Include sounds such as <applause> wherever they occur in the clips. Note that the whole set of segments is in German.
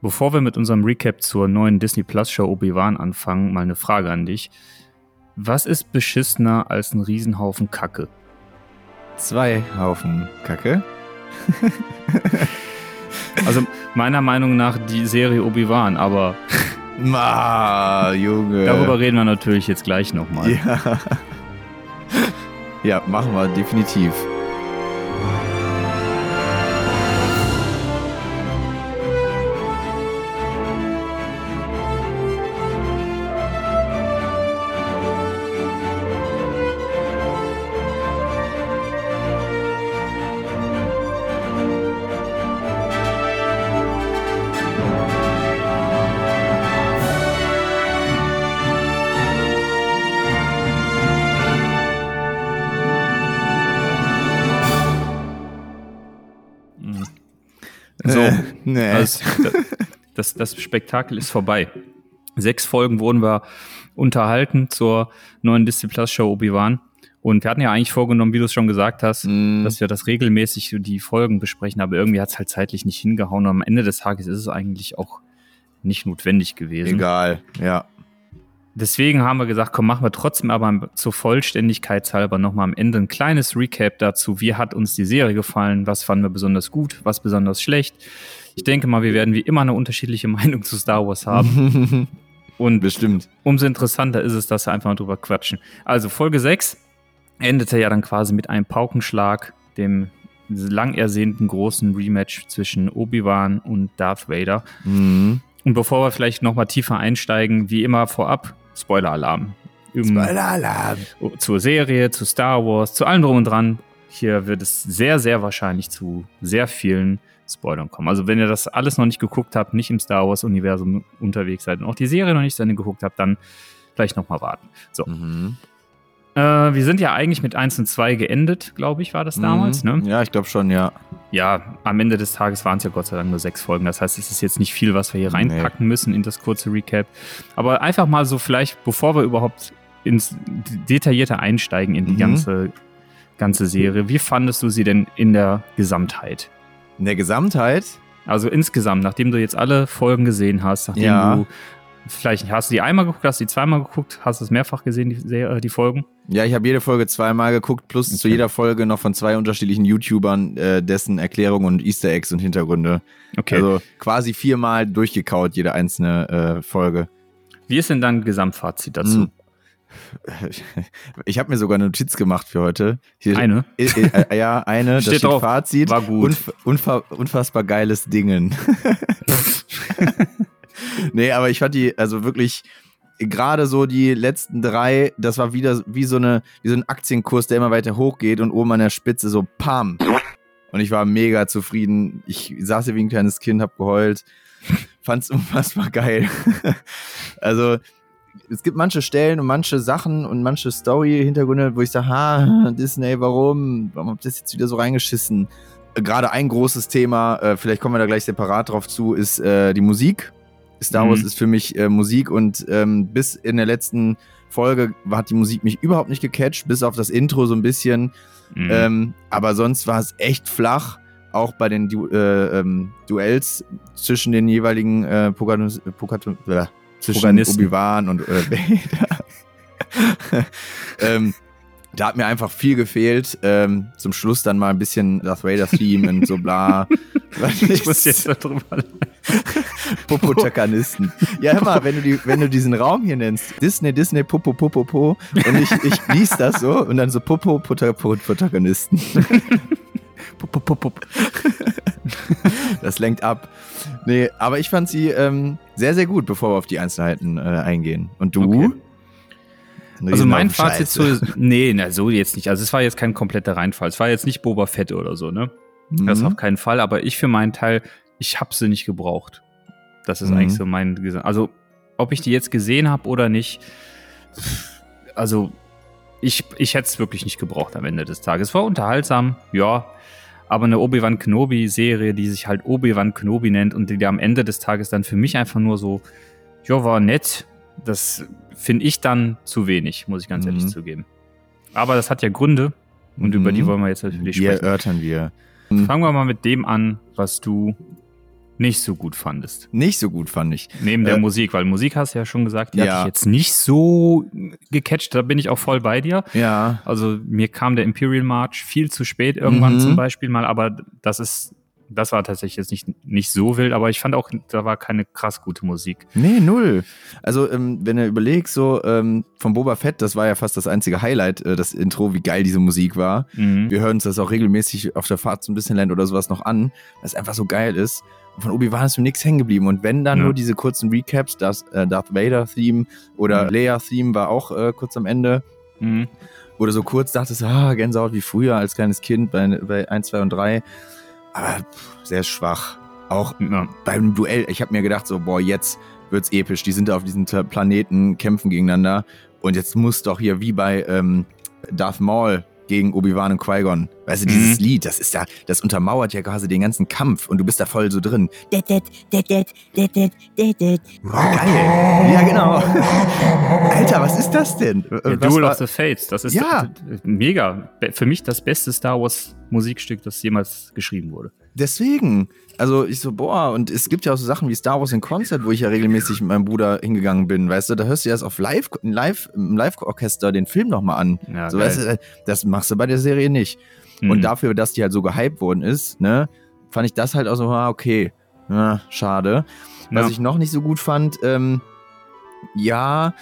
Bevor wir mit unserem Recap zur neuen Disney Plus Show Obi-Wan anfangen, mal eine Frage an dich. Was ist beschissener als ein Riesenhaufen Kacke? Zwei Haufen Kacke. <laughs> also meiner Meinung nach die Serie Obi-Wan, aber <laughs> Ma, Junge. Darüber reden wir natürlich jetzt gleich nochmal. Ja. ja, machen wir definitiv. Also, das, das Spektakel ist vorbei. Sechs Folgen wurden wir unterhalten zur neuen Disney Plus Show Obi-Wan. Und wir hatten ja eigentlich vorgenommen, wie du es schon gesagt hast, mm. dass wir das regelmäßig die Folgen besprechen, aber irgendwie hat es halt zeitlich nicht hingehauen. Und am Ende des Tages ist es eigentlich auch nicht notwendig gewesen. Egal, ja. Deswegen haben wir gesagt, komm, machen wir trotzdem aber zur Vollständigkeit halber nochmal am Ende ein kleines Recap dazu. Wie hat uns die Serie gefallen? Was fanden wir besonders gut? Was besonders schlecht? Ich denke mal, wir werden wie immer eine unterschiedliche <laughs> Meinung zu Star Wars haben. <laughs> Und Bestimmt. umso interessanter ist es, dass wir einfach mal drüber quatschen. Also Folge 6 endete ja dann quasi mit einem Paukenschlag, dem lang ersehnten großen Rematch zwischen Obi-Wan und Darth Vader. Mhm. Und bevor wir vielleicht nochmal tiefer einsteigen, wie immer vorab, Spoiler-Alarm. Spoiler-Alarm. Zur Serie, zu Star Wars, zu allem drum und dran. Hier wird es sehr, sehr wahrscheinlich zu sehr vielen Spoilern kommen. Also wenn ihr das alles noch nicht geguckt habt, nicht im Star Wars-Universum unterwegs seid und auch die Serie noch nicht zu Ende geguckt habt, dann vielleicht nochmal warten. So. Mhm. Äh, wir sind ja eigentlich mit 1 und 2 geendet, glaube ich, war das damals, mhm. ne? Ja, ich glaube schon, ja. Ja, am Ende des Tages waren es ja Gott sei Dank nur sechs Folgen. Das heißt, es ist jetzt nicht viel, was wir hier reinpacken nee. müssen in das kurze Recap. Aber einfach mal so vielleicht, bevor wir überhaupt ins Detaillierte einsteigen in die mhm. ganze, ganze Serie, wie fandest du sie denn in der Gesamtheit? In der Gesamtheit? Also insgesamt, nachdem du jetzt alle Folgen gesehen hast, nachdem ja. du vielleicht hast du die einmal geguckt, hast du die zweimal geguckt, hast du es mehrfach gesehen, die, äh, die Folgen? Ja, ich habe jede Folge zweimal geguckt, plus okay. zu jeder Folge noch von zwei unterschiedlichen YouTubern äh, dessen Erklärungen und Easter Eggs und Hintergründe. Okay. Also quasi viermal durchgekaut, jede einzelne äh, Folge. Wie ist denn dein Gesamtfazit dazu? Hm. <laughs> Ich habe mir sogar eine Notiz gemacht für heute. Hier, eine? Äh, äh, ja, eine. <laughs> Steht das steht drauf. Fazit. War gut. Unf unfassbar geiles Dingen. <laughs> <laughs> nee, aber ich fand die, also wirklich, gerade so die letzten drei, das war wieder wie so, eine, wie so ein Aktienkurs, der immer weiter hochgeht und oben an der Spitze so pam. Und ich war mega zufrieden. Ich saß hier wie ein kleines Kind, hab geheult. Fand's <laughs> unfassbar geil. <laughs> also, es gibt manche Stellen und manche Sachen und manche Story-Hintergründe, wo ich sage, ha, Disney, warum? Warum habt ihr das jetzt wieder so reingeschissen? Gerade ein großes Thema, äh, vielleicht kommen wir da gleich separat drauf zu, ist äh, die Musik. Star Wars mhm. ist für mich äh, Musik und ähm, bis in der letzten Folge hat die Musik mich überhaupt nicht gecatcht, bis auf das Intro so ein bisschen. Mhm. Ähm, aber sonst war es echt flach, auch bei den du äh, ähm, Duells zwischen den jeweiligen äh, Pogatus, Pogatus, äh, zwischen Obi-Wan und äh, <laughs> Vader. ähm, da hat mir einfach viel gefehlt. Ähm, zum Schluss dann mal ein bisschen Darth Vader Theme und so bla. <laughs> ich muss jetzt darüber <laughs> Popotakanisten. Ja, hör mal, wenn du, die, wenn du diesen Raum hier nennst, Disney, Disney, Popo, Popo, Po, und ich, ich lies das so und dann so Popo, Protagonisten. Popo, Popo. Das lenkt ab. Nee, aber ich fand sie ähm, sehr, sehr gut, bevor wir auf die Einzelheiten äh, eingehen. Und du? Okay. Also mein Fazit zu, nee, na, so jetzt nicht. Also es war jetzt kein kompletter Reinfall. Es war jetzt nicht Boba Fett oder so, ne? Mhm. Das auf keinen Fall. Aber ich für meinen Teil, ich habe sie nicht gebraucht. Das ist mhm. eigentlich so mein, also ob ich die jetzt gesehen habe oder nicht, also ich, ich hätte es wirklich nicht gebraucht am Ende des Tages. Es war unterhaltsam, ja, aber eine Obi-Wan Kenobi-Serie, die sich halt Obi-Wan Kenobi nennt und die am Ende des Tages dann für mich einfach nur so, ja, war nett, das finde ich dann zu wenig, muss ich ganz mhm. ehrlich zugeben. Aber das hat ja Gründe und mhm. über die wollen wir jetzt natürlich sprechen. Die erörtern wir. Fangen wir mal mit dem an, was du nicht so gut fandest. Nicht so gut fand ich. Neben der äh, Musik, weil Musik hast du ja schon gesagt, die ja. hat dich jetzt nicht so gecatcht, da bin ich auch voll bei dir. Ja. Also mir kam der Imperial March viel zu spät irgendwann mhm. zum Beispiel mal, aber das ist das war tatsächlich jetzt nicht, nicht so wild, aber ich fand auch, da war keine krass gute Musik. Nee, null. Also, ähm, wenn du überlegst, so ähm, von Boba Fett, das war ja fast das einzige Highlight, äh, das Intro, wie geil diese Musik war. Mhm. Wir hören uns das auch regelmäßig auf der Fahrt zum Disneyland oder sowas noch an, weil es einfach so geil ist. Von Obi-Wan ist mir nichts hängen geblieben. Und wenn dann ja. nur diese kurzen Recaps, das äh, Darth Vader-Theme oder mhm. Leia-Theme war auch äh, kurz am Ende. Mhm. Du so kurz dachtest, ah, Gänsehaut wie früher als kleines Kind bei, bei 1, 2 und 3 aber sehr schwach. Auch ja. beim Duell, ich habe mir gedacht, so, boah, jetzt wird's episch. Die sind da auf diesem Planeten, kämpfen gegeneinander. Und jetzt muss doch hier wie bei ähm, Darth Maul gegen Obi-Wan und Qui-Gon. Weißt du, dieses mhm. Lied, das ist ja, das untermauert ja quasi den ganzen Kampf und du bist da voll so drin. Geil. Ja, genau. Alter, was ist das denn? Ja, Duel of the Fates, das ist ja. mega. Für mich das beste Star Wars Musikstück, das jemals geschrieben wurde. Deswegen, also ich so, boah, und es gibt ja auch so Sachen wie Star Wars in Concert, wo ich ja regelmäßig mit meinem Bruder hingegangen bin, weißt du, da hörst du erst auf Live, Live, im Live-Orchester den Film nochmal an. Ja, so, weißt du, das machst du bei der Serie nicht. Mhm. Und dafür, dass die halt so gehypt worden ist, ne, fand ich das halt auch so, ah, okay, ja, schade. Was ja. ich noch nicht so gut fand, ähm, ja,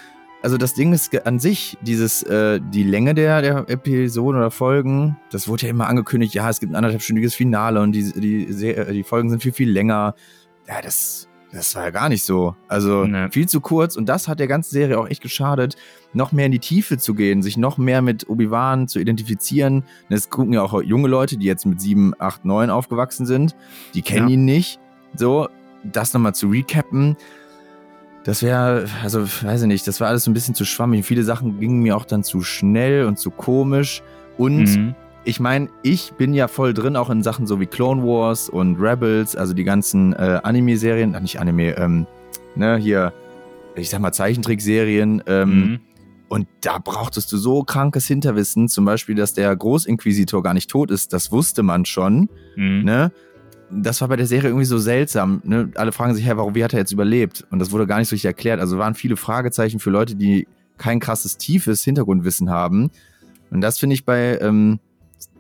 also das Ding ist an sich, dieses, äh, die Länge der, der Episoden oder Folgen, das wurde ja immer angekündigt, ja, es gibt ein anderthalbstündiges Finale und die, die, die Folgen sind viel, viel länger. Ja, das, das war ja gar nicht so. Also nee. viel zu kurz und das hat der ganzen Serie auch echt geschadet, noch mehr in die Tiefe zu gehen, sich noch mehr mit Obi-Wan zu identifizieren. Es gucken ja auch junge Leute, die jetzt mit 7, 8, 9 aufgewachsen sind, die kennen ja. ihn nicht. So, das nochmal zu recappen das wäre, also weiß ich nicht, das war alles so ein bisschen zu schwammig. Viele Sachen gingen mir auch dann zu schnell und zu komisch. Und mhm. ich meine, ich bin ja voll drin, auch in Sachen so wie Clone Wars und Rebels, also die ganzen äh, Anime-Serien, ach nicht Anime, ähm, ne, hier, ich sag mal Zeichentrickserien. Ähm, mhm. Und da brauchtest du so krankes Hinterwissen, zum Beispiel, dass der Großinquisitor gar nicht tot ist, das wusste man schon. Mhm. Ne? Das war bei der Serie irgendwie so seltsam. Ne? Alle fragen sich, hey, warum, wie hat er jetzt überlebt? Und das wurde gar nicht so richtig erklärt. Also waren viele Fragezeichen für Leute, die kein krasses, tiefes Hintergrundwissen haben. Und das finde ich bei, ähm,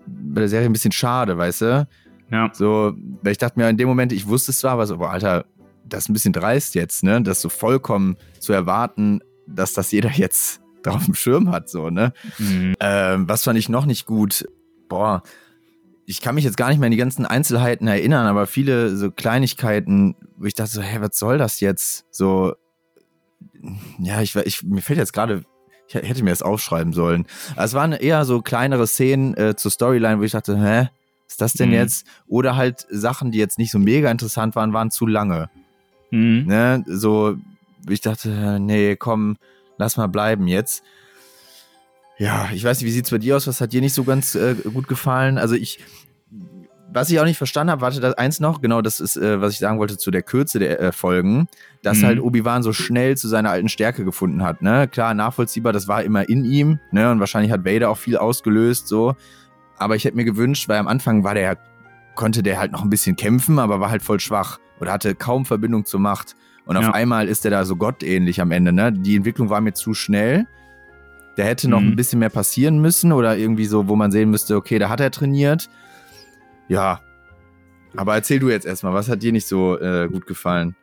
bei der Serie ein bisschen schade, weißt du? Ja. So, weil ich dachte mir in dem Moment, ich wusste es zwar, aber so, boah, Alter, das ist ein bisschen dreist jetzt, ne? Das so vollkommen zu erwarten, dass das jeder jetzt <laughs> drauf dem Schirm hat, so, ne? Mhm. Ähm, was fand ich noch nicht gut? Boah, ich kann mich jetzt gar nicht mehr an die ganzen Einzelheiten erinnern, aber viele so Kleinigkeiten, wo ich dachte so, hä, was soll das jetzt? So, ja, ich, ich mir fällt jetzt gerade, ich hätte mir das aufschreiben sollen. Es waren eher so kleinere Szenen äh, zur Storyline, wo ich dachte, hä, ist das denn mhm. jetzt? Oder halt Sachen, die jetzt nicht so mega interessant waren, waren zu lange. Mhm. Ne? So, ich dachte, nee, komm, lass mal bleiben jetzt. Ja, ich weiß nicht, wie sieht's bei dir aus? Was hat dir nicht so ganz äh, gut gefallen? Also ich, was ich auch nicht verstanden habe, warte, das eins noch, genau, das ist, äh, was ich sagen wollte zu der Kürze der äh, Folgen, dass mhm. halt Obi-Wan so schnell zu seiner alten Stärke gefunden hat, ne? Klar, nachvollziehbar, das war immer in ihm, ne? Und wahrscheinlich hat Vader auch viel ausgelöst, so. Aber ich hätte mir gewünscht, weil am Anfang war der, konnte der halt noch ein bisschen kämpfen, aber war halt voll schwach oder hatte kaum Verbindung zur Macht. Und ja. auf einmal ist er da so gottähnlich am Ende, ne? Die Entwicklung war mir zu schnell. Da hätte noch mhm. ein bisschen mehr passieren müssen oder irgendwie so, wo man sehen müsste, okay, da hat er trainiert. Ja. Aber erzähl du jetzt erstmal, was hat dir nicht so äh, gut gefallen?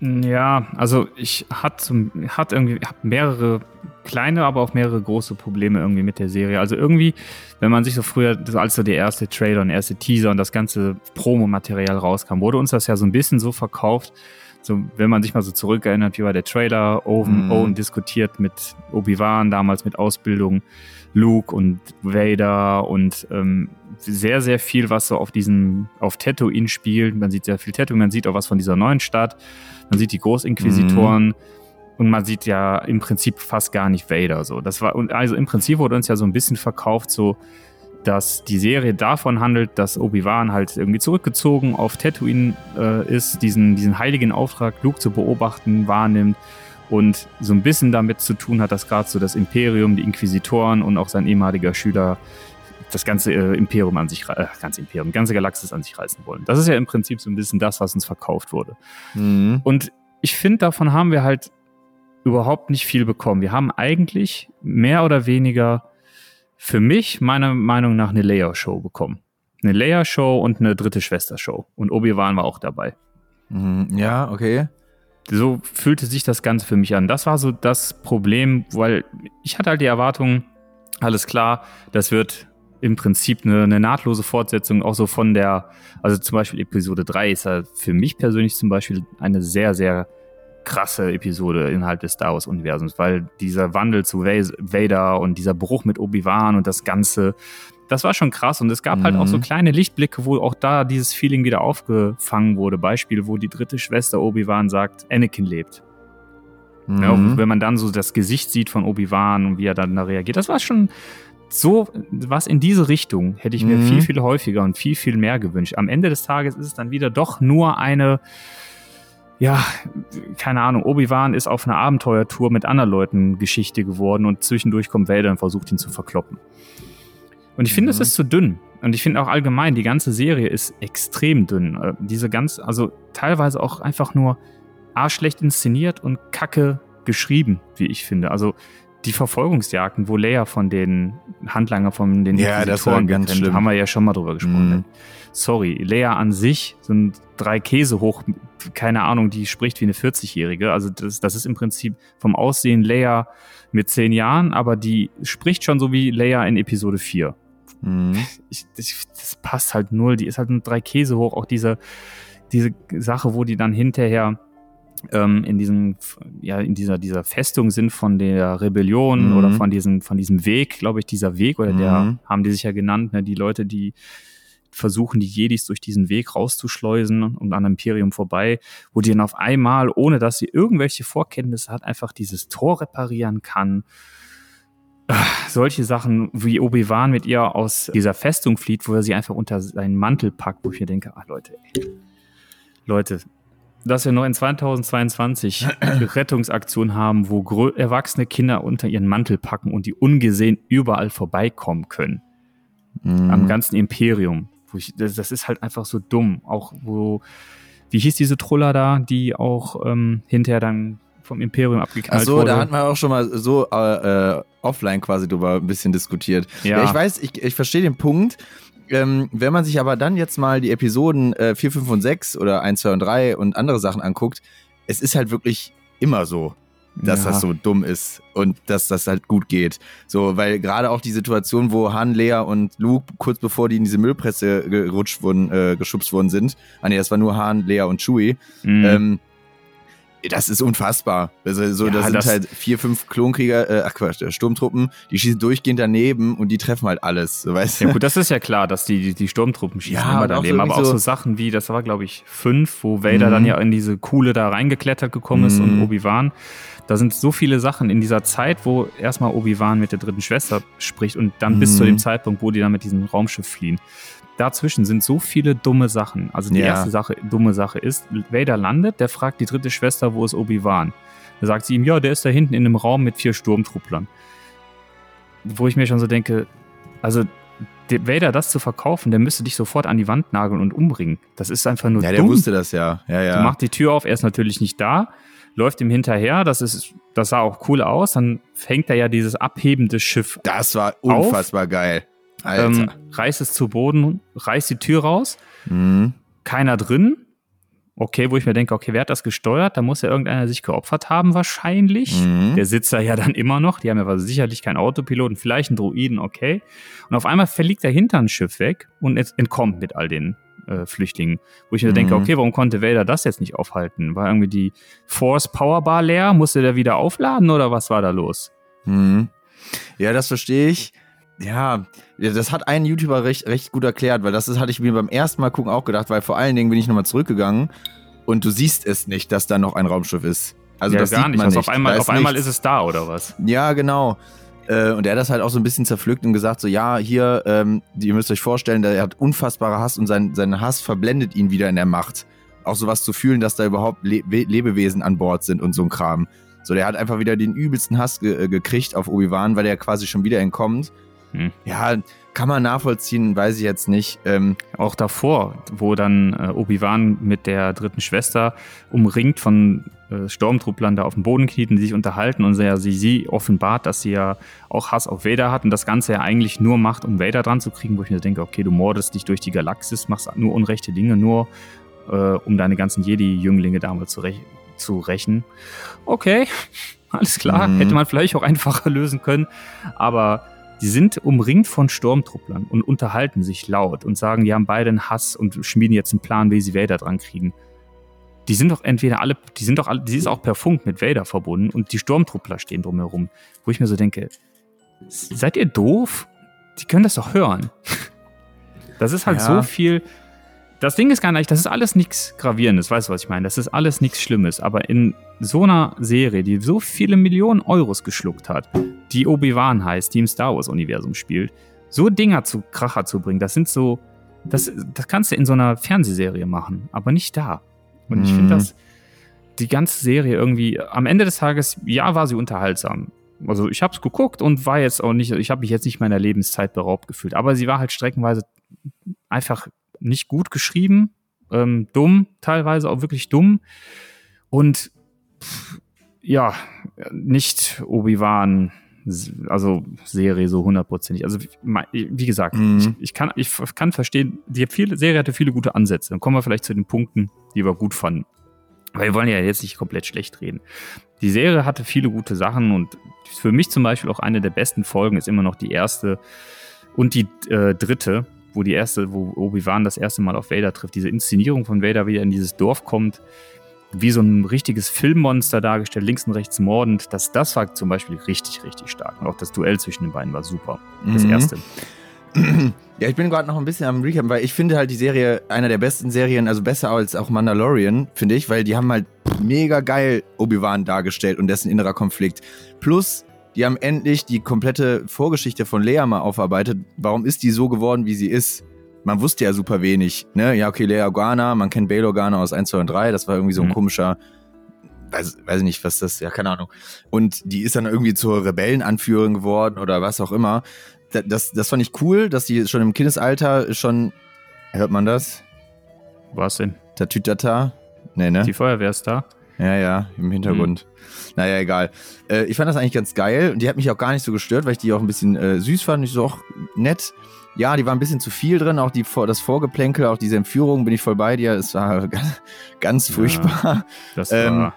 Ja, also ich hatte hat irgendwie hab mehrere kleine, aber auch mehrere große Probleme irgendwie mit der Serie. Also irgendwie, wenn man sich so früher, als so der erste Trailer und erste Teaser und das ganze Promomaterial rauskam, wurde uns das ja so ein bisschen so verkauft, so, wenn man sich mal so zurückerinnert, wie war der Trailer, Owen, mm. Owen diskutiert mit Obi-Wan damals mit Ausbildung, Luke und Vader und ähm, sehr, sehr viel, was so auf diesen, auf Tatooine spielt. Man sieht sehr viel Tatooine, man sieht auch was von dieser neuen Stadt, man sieht die Großinquisitoren. Mm. Und man sieht ja im Prinzip fast gar nicht Vader so. Das war, also im Prinzip wurde uns ja so ein bisschen verkauft, so, dass die Serie davon handelt, dass Obi-Wan halt irgendwie zurückgezogen auf Tatooine äh, ist, diesen, diesen heiligen Auftrag, Luke zu beobachten, wahrnimmt und so ein bisschen damit zu tun hat, dass gerade so das Imperium, die Inquisitoren und auch sein ehemaliger Schüler das ganze äh, Imperium an sich, äh, ganze Imperium, ganze Galaxis an sich reißen wollen. Das ist ja im Prinzip so ein bisschen das, was uns verkauft wurde. Mhm. Und ich finde, davon haben wir halt überhaupt nicht viel bekommen. Wir haben eigentlich mehr oder weniger für mich, meiner Meinung nach, eine Leia-Show bekommen. Eine Leia-Show und eine dritte Schwester-Show. Und Obi-Wan war auch dabei. Mhm, ja, okay. So fühlte sich das Ganze für mich an. Das war so das Problem, weil ich hatte halt die Erwartung, alles klar, das wird im Prinzip eine, eine, nahtlose Fortsetzung, auch so von der, also zum Beispiel Episode 3 ist ja für mich persönlich zum Beispiel eine sehr, sehr krasse Episode innerhalb des Star Wars-Universums, weil dieser Wandel zu Vader und dieser Bruch mit Obi-Wan und das Ganze, das war schon krass. Und es gab mhm. halt auch so mhm. kleine Lichtblicke, wo auch da dieses Feeling wieder aufgefangen wurde. Beispiel, wo die dritte Schwester Obi-Wan sagt, Anakin lebt. Mhm. Ja, wenn man dann so das Gesicht sieht von Obi-Wan und wie er dann da reagiert, das war schon so was in diese Richtung hätte ich mir mhm. viel, viel häufiger und viel, viel mehr gewünscht. Am Ende des Tages ist es dann wieder doch nur eine, ja, keine Ahnung, Obi-Wan ist auf einer Abenteuertour mit anderen Leuten Geschichte geworden und zwischendurch kommt Vader und versucht ihn zu verkloppen. Und ich finde, es mhm. ist zu dünn. Und ich finde auch allgemein, die ganze Serie ist extrem dünn. Äh, diese ganz, also teilweise auch einfach nur arschlecht inszeniert und kacke geschrieben, wie ich finde. Also die Verfolgungsjagden, wo Leia von den Handlanger von den ja, das war ganz getrennt, schlimm. haben wir ja schon mal drüber gesprochen. Mm. Sorry, Leia an sich sind drei Käse hoch, keine Ahnung, die spricht wie eine 40-Jährige. Also das, das ist im Prinzip vom Aussehen Leia mit zehn Jahren, aber die spricht schon so wie Leia in Episode 4. Mm. Ich, das, das passt halt null. Die ist halt drei Käse hoch. Auch diese, diese Sache, wo die dann hinterher ähm, in diesem, ja, in dieser, dieser Festung sind von der Rebellion mhm. oder von diesem, von diesem Weg, glaube ich, dieser Weg, oder mhm. der haben die sich ja genannt, ne, die Leute, die versuchen, die Jedis durch diesen Weg rauszuschleusen und an Imperium vorbei, wo die dann auf einmal, ohne dass sie irgendwelche Vorkenntnisse hat, einfach dieses Tor reparieren kann. Ach, solche Sachen, wie Obi-Wan mit ihr aus dieser Festung flieht, wo er sie einfach unter seinen Mantel packt, wo ich mir denke, ach Leute, ey. Leute, dass wir noch in 2022 <clears throat> Rettungsaktionen haben, wo erwachsene Kinder unter ihren Mantel packen und die ungesehen überall vorbeikommen können. Mhm. Am ganzen Imperium. Ich, das, das, ist halt einfach so dumm. Auch wo, wie hieß diese Troller da, die auch ähm, hinterher dann vom Imperium abgeknallt Ach so, wurde. da hatten wir auch schon mal so äh, äh, offline quasi drüber ein bisschen diskutiert. Ja. ja ich weiß, ich, ich verstehe den Punkt, ähm, wenn man sich aber dann jetzt mal die Episoden äh, 4, 5 und 6 oder 1, 2 und 3 und andere Sachen anguckt, es ist halt wirklich immer so, dass ja. das so dumm ist und dass das halt gut geht. So, weil gerade auch die Situation, wo Han, Lea und Luke kurz bevor die in diese Müllpresse gerutscht wurden, äh, geschubst worden sind, ah nee, das war nur Han, Lea und Chewie, mhm. ähm, das ist unfassbar. Also, so, ja, das sind halt vier, fünf Klonkrieger, äh, ach Quatsch, Sturmtruppen, die schießen durchgehend daneben und die treffen halt alles. So, weißt ja, gut, das ist ja klar, dass die, die Sturmtruppen schießen ja, immer daneben. Auch so aber auch so Sachen wie, das war, glaube ich, fünf, wo Vader mhm. dann ja in diese Kuhle da reingeklettert gekommen ist mhm. und Obi-Wan. Da sind so viele Sachen in dieser Zeit, wo erstmal Obi-Wan mit der dritten Schwester spricht und dann mhm. bis zu dem Zeitpunkt, wo die dann mit diesem Raumschiff fliehen dazwischen sind so viele dumme Sachen. Also die ja. erste Sache, dumme Sache ist, Vader landet, der fragt die dritte Schwester, wo ist Obi-Wan? Da sagt sie ihm, ja, der ist da hinten in einem Raum mit vier Sturmtrupplern. Wo ich mir schon so denke, also Vader das zu verkaufen, der müsste dich sofort an die Wand nageln und umbringen. Das ist einfach nur ja, dumm. Ja, der wusste das ja. ja, ja. Du machst die Tür auf, er ist natürlich nicht da, läuft ihm hinterher, das ist, das sah auch cool aus, dann fängt er ja dieses abhebende Schiff Das war unfassbar auf. geil. Ähm, reißt es zu Boden, reißt die Tür raus, mhm. keiner drin. Okay, wo ich mir denke, okay, wer hat das gesteuert? Da muss ja irgendeiner sich geopfert haben, wahrscheinlich. Mhm. Der sitzt da ja dann immer noch. Die haben ja sicherlich keinen Autopiloten, vielleicht einen Droiden, okay. Und auf einmal verliegt dahinter ein Schiff weg und entkommt mit all den äh, Flüchtlingen. Wo ich mir mhm. denke, okay, warum konnte Vader das jetzt nicht aufhalten? War irgendwie die Force Powerbar leer? Musste der wieder aufladen oder was war da los? Mhm. Ja, das verstehe ich. Ja, das hat ein YouTuber recht, recht gut erklärt, weil das ist, hatte ich mir beim ersten Mal gucken auch gedacht, weil vor allen Dingen bin ich nochmal zurückgegangen und du siehst es nicht, dass da noch ein Raumschiff ist. Also ja, das gar nicht. Also nicht. auf einmal, auf einmal ist es da, oder was? Ja, genau. Äh, und er hat das halt auch so ein bisschen zerpflückt und gesagt: So, ja, hier, ähm, ihr müsst euch vorstellen, der hat unfassbare Hass und sein, sein Hass verblendet ihn wieder in der Macht. Auch sowas zu fühlen, dass da überhaupt Le Lebewesen an Bord sind und so ein Kram. So, der hat einfach wieder den übelsten Hass ge äh, gekriegt auf Obi-Wan, weil er quasi schon wieder entkommt hm. ja, kann man nachvollziehen, weiß ich jetzt nicht. Ähm, auch davor, wo dann äh, Obi-Wan mit der dritten Schwester umringt von äh, Sturmtrupplern da auf dem Boden kniet und sich unterhalten und sie, sie, sie offenbart, dass sie ja auch Hass auf Vader hat und das Ganze ja eigentlich nur macht, um Vader dran zu kriegen, wo ich mir denke, okay, du mordest dich durch die Galaxis, machst nur unrechte Dinge, nur äh, um deine ganzen Jedi-Jünglinge damals zu, rech zu rächen. Okay, <laughs> alles klar, mhm. hätte man vielleicht auch einfacher <laughs> lösen können, aber die sind umringt von Sturmtrupplern und unterhalten sich laut und sagen, die haben beide einen Hass und schmieden jetzt einen Plan, wie sie Vader dran kriegen. Die sind doch entweder alle, die sind doch alle, die ist auch per Funk mit Vader verbunden und die Sturmtruppler stehen drumherum. Wo ich mir so denke, seid ihr doof? Die können das doch hören. <laughs> Das ist halt ja. so viel, das Ding ist gar nicht, das ist alles nichts Gravierendes, weißt du, was ich meine? Das ist alles nichts Schlimmes. Aber in so einer Serie, die so viele Millionen Euros geschluckt hat, die Obi-Wan heißt, die im Star Wars-Universum spielt, so Dinger zu Kracher zu bringen, das sind so, das, das kannst du in so einer Fernsehserie machen, aber nicht da. Und mhm. ich finde das, die ganze Serie irgendwie, am Ende des Tages, ja, war sie unterhaltsam. Also ich habe es geguckt und war jetzt auch nicht, ich habe mich jetzt nicht meiner Lebenszeit beraubt gefühlt, aber sie war halt streckenweise einfach nicht gut geschrieben, ähm, dumm, teilweise auch wirklich dumm. Und pff, ja, nicht Obi-Wan, also Serie so hundertprozentig. Also wie gesagt, mhm. ich, ich, kann, ich kann verstehen, die viele, Serie hatte viele gute Ansätze. Dann kommen wir vielleicht zu den Punkten, die wir gut fanden. Weil wir wollen ja jetzt nicht komplett schlecht reden. Die Serie hatte viele gute Sachen und für mich zum Beispiel auch eine der besten Folgen ist immer noch die erste und die äh, dritte, wo die erste, wo Obi-Wan das erste Mal auf Vader trifft, diese Inszenierung von Vader, wie er in dieses Dorf kommt, wie so ein richtiges Filmmonster dargestellt, links und rechts mordend, das, das war zum Beispiel richtig, richtig stark. Und auch das Duell zwischen den beiden war super. Das mhm. erste. <clears throat> Ja, ich bin gerade noch ein bisschen am Recap, weil ich finde halt die Serie einer der besten Serien, also besser als auch Mandalorian, finde ich, weil die haben halt mega geil Obi-Wan dargestellt und dessen innerer Konflikt. Plus, die haben endlich die komplette Vorgeschichte von Lea mal aufarbeitet. Warum ist die so geworden, wie sie ist? Man wusste ja super wenig. Ne? Ja, okay, Lea Organa, man kennt Bail Organa aus 1, 2 und 3. Das war irgendwie so ein mhm. komischer, weiß, weiß ich nicht, was das, ja, keine Ahnung. Und die ist dann irgendwie zur Rebellenanführerin geworden oder was auch immer. Das, das, das fand ich cool, dass die schon im Kindesalter schon, hört man das? Was denn? Tatütata? Nee, ne? Die Feuerwehr ist da. Ja, ja, im Hintergrund. Mhm. Naja, egal. Äh, ich fand das eigentlich ganz geil und die hat mich auch gar nicht so gestört, weil ich die auch ein bisschen äh, süß fand. Ich so auch nett. Ja, die war ein bisschen zu viel drin, auch die, das Vorgeplänkel, auch diese Entführung bin ich voll bei dir. Es war <laughs> ganz, ganz furchtbar. Ja, das war. Ähm,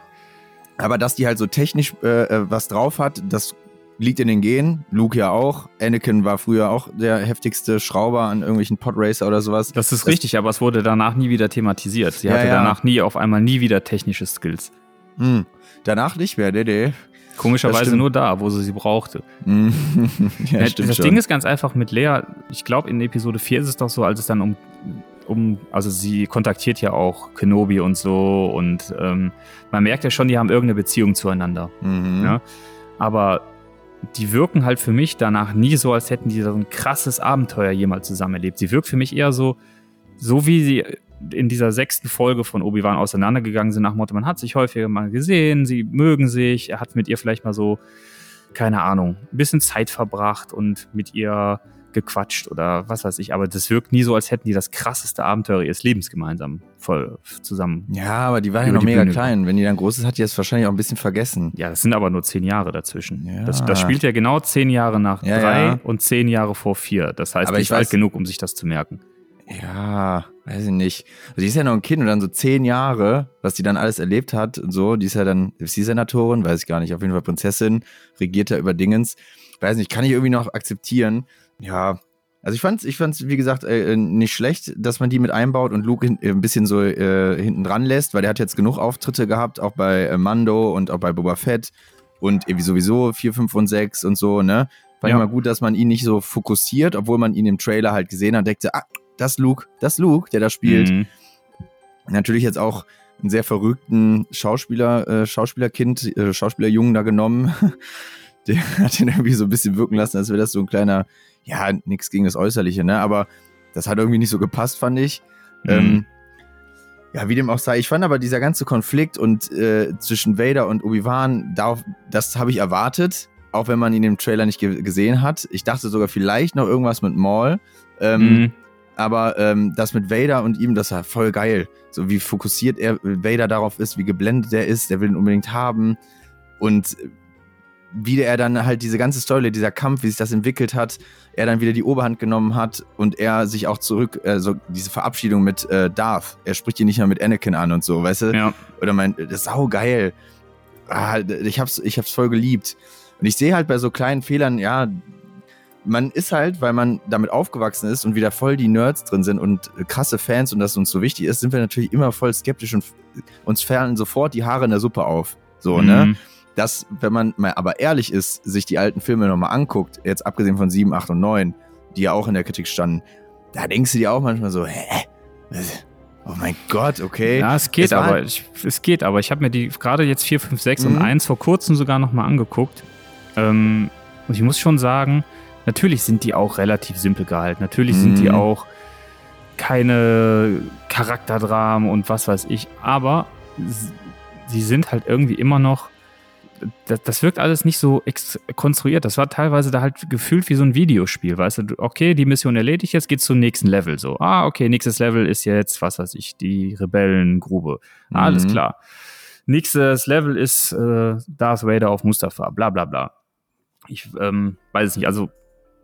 aber dass die halt so technisch äh, äh was drauf hat, das liegt in den Genen. Luke ja auch. Anakin war früher auch der heftigste Schrauber an irgendwelchen Podracer oder sowas. Das ist das richtig, aber es wurde danach nie wieder thematisiert. Sie ja, hatte ja. danach nie auf einmal nie wieder technische Skills. Hm. Danach nicht mehr, nee, nee. Komischerweise nur da, wo sie sie brauchte. Hm. <laughs> ja, das das Ding ist ganz einfach mit Lea, ich glaube in Episode 4 ist es doch so, als es dann um, um also sie kontaktiert ja auch Kenobi und so und ähm, man merkt ja schon, die haben irgendeine Beziehung zueinander. Mhm. Ja? Aber die wirken halt für mich danach nie so, als hätten die so ein krasses Abenteuer jemals zusammen erlebt. Sie wirkt für mich eher so, so wie sie in dieser sechsten Folge von Obi-Wan auseinandergegangen sind, nach Motto, man hat sich häufiger mal gesehen, sie mögen sich, er hat mit ihr vielleicht mal so, keine Ahnung, ein bisschen Zeit verbracht und mit ihr gequatscht oder was weiß ich. Aber das wirkt nie so, als hätten die das krasseste Abenteuer ihres Lebens gemeinsam voll zusammen. Ja, aber die waren ja noch mega Bühne klein. Wenn die dann groß ist, hat die das wahrscheinlich auch ein bisschen vergessen. Ja, das sind aber nur zehn Jahre dazwischen. Ja. Das, das spielt ja genau zehn Jahre nach ja, drei ja. und zehn Jahre vor vier. Das heißt, aber die ist alt genug, um sich das zu merken. Ja, weiß ich nicht. Also die ist ja noch ein Kind und dann so zehn Jahre, was die dann alles erlebt hat und so. Die ist ja dann, ist sie Senatorin? Weiß ich gar nicht. Auf jeden Fall Prinzessin, regiert ja über Dingens. Weiß nicht, kann ich irgendwie noch akzeptieren ja, also ich fand's, ich fand's, wie gesagt, äh, nicht schlecht, dass man die mit einbaut und Luke hin, äh, ein bisschen so äh, hinten dran lässt, weil der hat jetzt genug Auftritte gehabt, auch bei äh, Mando und auch bei Boba Fett und irgendwie sowieso 4, 5 und 6 und so, ne? Fand ja. ich mal gut, dass man ihn nicht so fokussiert, obwohl man ihn im Trailer halt gesehen hat, denkt, ah, das Luke, das Luke, der da spielt. Mhm. Natürlich jetzt auch einen sehr verrückten Schauspieler, äh, Schauspielerkind, äh, Schauspielerjungen da genommen. <laughs> <laughs> der hat ihn irgendwie so ein bisschen wirken lassen, als wäre das so ein kleiner ja, nichts gegen das Äußerliche, ne? Aber das hat irgendwie nicht so gepasst, fand ich. Mhm. Ähm, ja, wie dem auch sei. Ich fand aber dieser ganze Konflikt und äh, zwischen Vader und Obi-Wan, das habe ich erwartet. auch wenn man ihn im Trailer nicht ge gesehen hat. Ich dachte sogar vielleicht noch irgendwas mit Maul. Ähm, mhm. Aber ähm, das mit Vader und ihm, das war voll geil. So wie fokussiert er Vader darauf ist, wie geblendet er ist, der will ihn unbedingt haben. Und wie er dann halt diese ganze Story, dieser Kampf, wie sich das entwickelt hat, er dann wieder die Oberhand genommen hat und er sich auch zurück, also diese Verabschiedung mit äh, Darth, er spricht ihn nicht mehr mit Anakin an und so, weißt du? Ja. Oder mein, das ist sau geil. Ah, ich hab's, ich hab's voll geliebt. Und ich sehe halt bei so kleinen Fehlern, ja, man ist halt, weil man damit aufgewachsen ist und wieder voll die Nerds drin sind und krasse Fans und das uns so wichtig ist, sind wir natürlich immer voll skeptisch und uns fallen sofort die Haare in der Suppe auf. So, ne? mhm. ne? Dass, wenn man mal aber ehrlich ist, sich die alten Filme nochmal anguckt, jetzt abgesehen von 7, 8 und 9, die ja auch in der Kritik standen, da denkst du dir auch manchmal so, hä? Oh mein Gott, okay. Ja, es geht es aber. Ich, es geht aber. Ich habe mir die gerade jetzt 4, 5, 6 mhm. und 1 vor kurzem sogar nochmal angeguckt. Ähm, und ich muss schon sagen, natürlich sind die auch relativ simpel gehalten. Natürlich mhm. sind die mhm. auch keine Charakterdramen und was weiß ich. Aber sie sind halt irgendwie immer noch das, das wirkt alles nicht so konstruiert. Das war teilweise da halt gefühlt wie so ein Videospiel, weißt du, okay, die Mission erledigt, jetzt geht's zum nächsten Level. So, ah, okay, nächstes Level ist jetzt, was weiß ich, die Rebellengrube. Mhm. Alles klar. Nächstes Level ist äh, Darth Vader auf Mustafa, bla bla bla. Ich ähm, weiß es nicht, also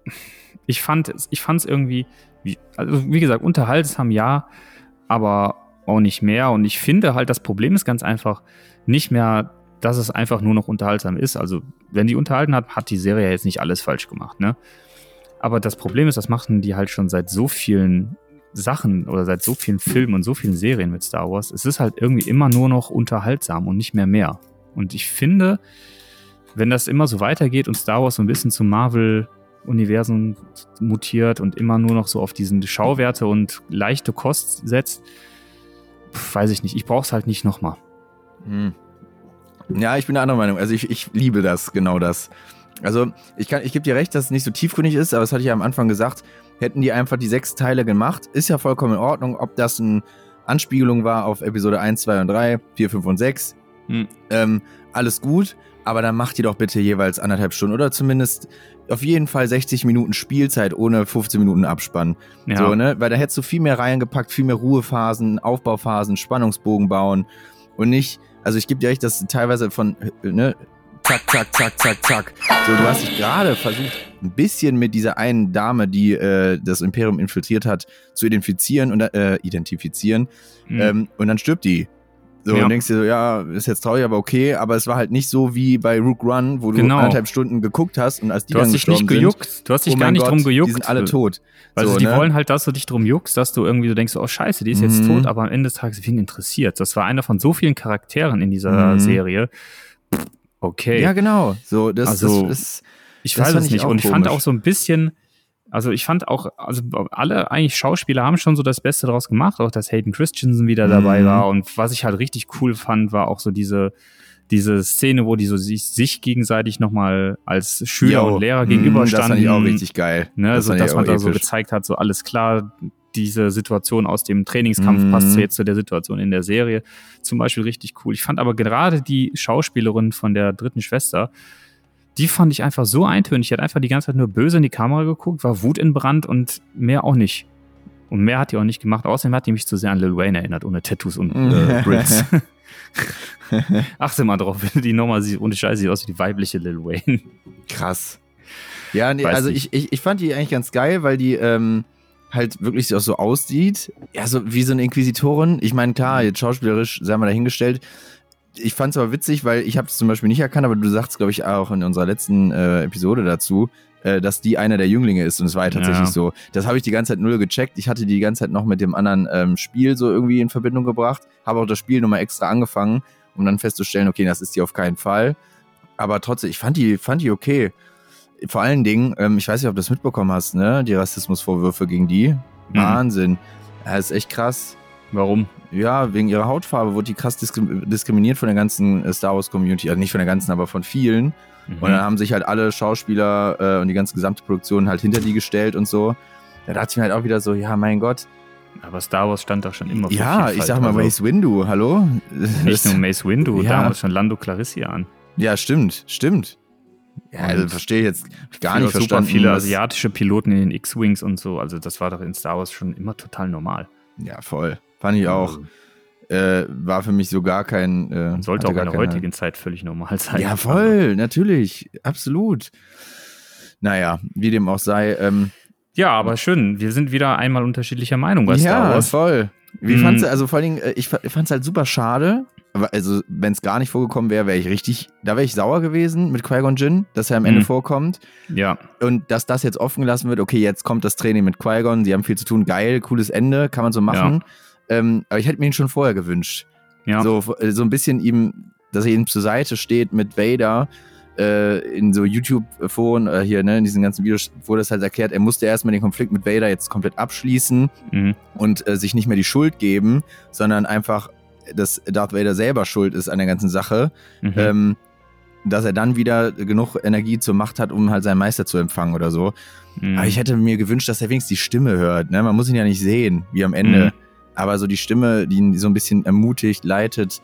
<laughs> ich fand es ich fand's irgendwie, wie, also wie gesagt, unterhaltsam ja, aber auch nicht mehr. Und ich finde halt, das Problem ist ganz einfach, nicht mehr dass es einfach nur noch unterhaltsam ist. Also, wenn die unterhalten hat, hat die Serie jetzt nicht alles falsch gemacht, ne? Aber das Problem ist, das machen die halt schon seit so vielen Sachen oder seit so vielen Filmen und so vielen Serien mit Star Wars. Es ist halt irgendwie immer nur noch unterhaltsam und nicht mehr mehr. Und ich finde, wenn das immer so weitergeht und Star Wars so ein bisschen zum Marvel-Universum mutiert und immer nur noch so auf diesen Schauwerte und leichte Kost setzt, weiß ich nicht. Ich brauche es halt nicht nochmal. Hm. Ja, ich bin der anderen Meinung. Also ich, ich liebe das, genau das. Also ich, ich gebe dir recht, dass es nicht so tiefgründig ist, aber das hatte ich ja am Anfang gesagt. Hätten die einfach die sechs Teile gemacht, ist ja vollkommen in Ordnung, ob das eine Anspiegelung war auf Episode 1, 2 und 3, 4, 5 und 6. Hm. Ähm, alles gut, aber dann macht ihr doch bitte jeweils anderthalb Stunden oder zumindest auf jeden Fall 60 Minuten Spielzeit ohne 15 Minuten Abspann. Ja. So, ne? Weil da hättest du viel mehr reingepackt, viel mehr Ruhephasen, Aufbauphasen, Spannungsbogen bauen und nicht also ich gebe dir recht, dass teilweise von, ne, zack, zack, zack, zack, zack. So, du hast dich gerade versucht, ein bisschen mit dieser einen Dame, die äh, das Imperium infiltriert hat, zu identifizieren und äh, identifizieren. Mhm. Ähm, und dann stirbt die. So, ja. und denkst dir so, ja, ist jetzt traurig, aber okay. Aber es war halt nicht so wie bei Rook Run, wo du genau. anderthalb Stunden geguckt hast und als die du dann hast dich nicht gejuckt. Sind, du hast dich oh gar nicht Gott, drum gejuckt. Die sind alle tot. Weil so, die ne? wollen halt, dass du dich drum juckst, dass du irgendwie so denkst, oh scheiße, die ist jetzt mhm. tot, aber am Ende des Tages wen interessiert. Das war einer von so vielen Charakteren in dieser mhm. Serie. Okay. Ja, genau. So, das, also, das ist. Ich weiß es nicht. Und ich fand auch so ein bisschen, also ich fand auch, also alle eigentlich Schauspieler haben schon so das Beste daraus gemacht, auch dass Hayden Christensen wieder dabei mhm. war. Und was ich halt richtig cool fand, war auch so diese, diese Szene, wo die so sich, sich gegenseitig nochmal als Schüler Yo, und Lehrer gegenüberstanden. Das fand ich auch richtig geil. Ne, das so, dass man da so gezeigt hat, so alles klar, diese Situation aus dem Trainingskampf mhm. passt jetzt zu der Situation in der Serie. Zum Beispiel richtig cool. Ich fand aber gerade die Schauspielerin von der dritten Schwester, die fand ich einfach so eintönig. Die hat einfach die ganze Zeit nur böse in die Kamera geguckt, war Wut in Brand und mehr auch nicht. Und mehr hat die auch nicht gemacht. Außerdem hat die mich zu sehr an Lil Wayne erinnert, ohne Tattoos und äh, Brits. <laughs> <laughs> Achte mal drauf, wenn du die nochmal siehst. Ohne Scheiße, sieht aus wie die weibliche Lil Wayne. Krass. Ja, nee, also ich, ich, ich fand die eigentlich ganz geil, weil die ähm, halt wirklich auch so aussieht. Ja, so wie so eine Inquisitorin. Ich meine, klar, jetzt schauspielerisch, sei mal dahingestellt, ich fand es aber witzig, weil ich habe es zum Beispiel nicht erkannt, aber du sagst, glaube ich, auch in unserer letzten äh, Episode dazu, äh, dass die einer der Jünglinge ist. Und es war ja tatsächlich ja. so. Das habe ich die ganze Zeit null gecheckt. Ich hatte die die ganze Zeit noch mit dem anderen ähm, Spiel so irgendwie in Verbindung gebracht, habe auch das Spiel nochmal extra angefangen, um dann festzustellen, okay, das ist die auf keinen Fall. Aber trotzdem, ich fand die, fand die okay. Vor allen Dingen, ähm, ich weiß nicht, ob du das mitbekommen hast, ne? Die Rassismusvorwürfe gegen die. Mhm. Wahnsinn. Das ist echt krass. Warum? Ja, wegen ihrer Hautfarbe wurde die krass diskriminiert von der ganzen äh, Star Wars Community. Also nicht von der ganzen, aber von vielen. Mhm. Und dann haben sich halt alle Schauspieler äh, und die ganze gesamte Produktion halt hinter die gestellt und so. Da dachte ich mir halt auch wieder so, ja, mein Gott. Aber Star Wars stand doch schon immer für Ja, Vielfalt, ich sag mal also. Mace Windu, hallo? Nicht nur Mace Windu, ja. damals schon Lando Clarissian. Ja, stimmt, stimmt. Ja, also verstehe ich jetzt gar nicht verstanden. Super viele asiatische Piloten in den X-Wings und so. Also das war doch in Star Wars schon immer total normal. Ja, voll. Fand ich auch. Äh, war für mich so gar kein. Äh, Sollte auch in der heutigen Zeit völlig normal sein. Ja, voll, natürlich. Absolut. Naja, wie dem auch sei. Ähm, ja, aber schön. Wir sind wieder einmal unterschiedlicher Meinung bei Star Wars. Ja, voll. Wie hm. fandst du, also vor allen Dingen, äh, ich, fand es halt super schade. Also, wenn es gar nicht vorgekommen wäre, wäre ich richtig, da wäre ich sauer gewesen mit Qui-Gon Jinn, dass er am Ende hm. vorkommt. Ja. Und dass das jetzt offen gelassen wird, okay, jetzt kommt das Training mit Qui-Gon, sie haben viel zu tun, geil, cooles Ende, kann man so machen. Ja. Ähm, aber ich hätte mir ihn schon vorher gewünscht. Ja. So, äh, so ein bisschen ihm, dass er ihm zur Seite steht mit Vader äh, in so YouTube-Foren, äh, hier, ne, in diesen ganzen Videos wurde es halt erklärt, er musste erstmal den Konflikt mit Vader jetzt komplett abschließen mhm. und äh, sich nicht mehr die Schuld geben, sondern einfach, dass Darth Vader selber schuld ist an der ganzen Sache. Mhm. Ähm, dass er dann wieder genug Energie zur Macht hat, um halt seinen Meister zu empfangen oder so. Mhm. Aber ich hätte mir gewünscht, dass er wenigstens die Stimme hört. Ne? Man muss ihn ja nicht sehen, wie am Ende. Aber so die Stimme, die ihn so ein bisschen ermutigt, leitet,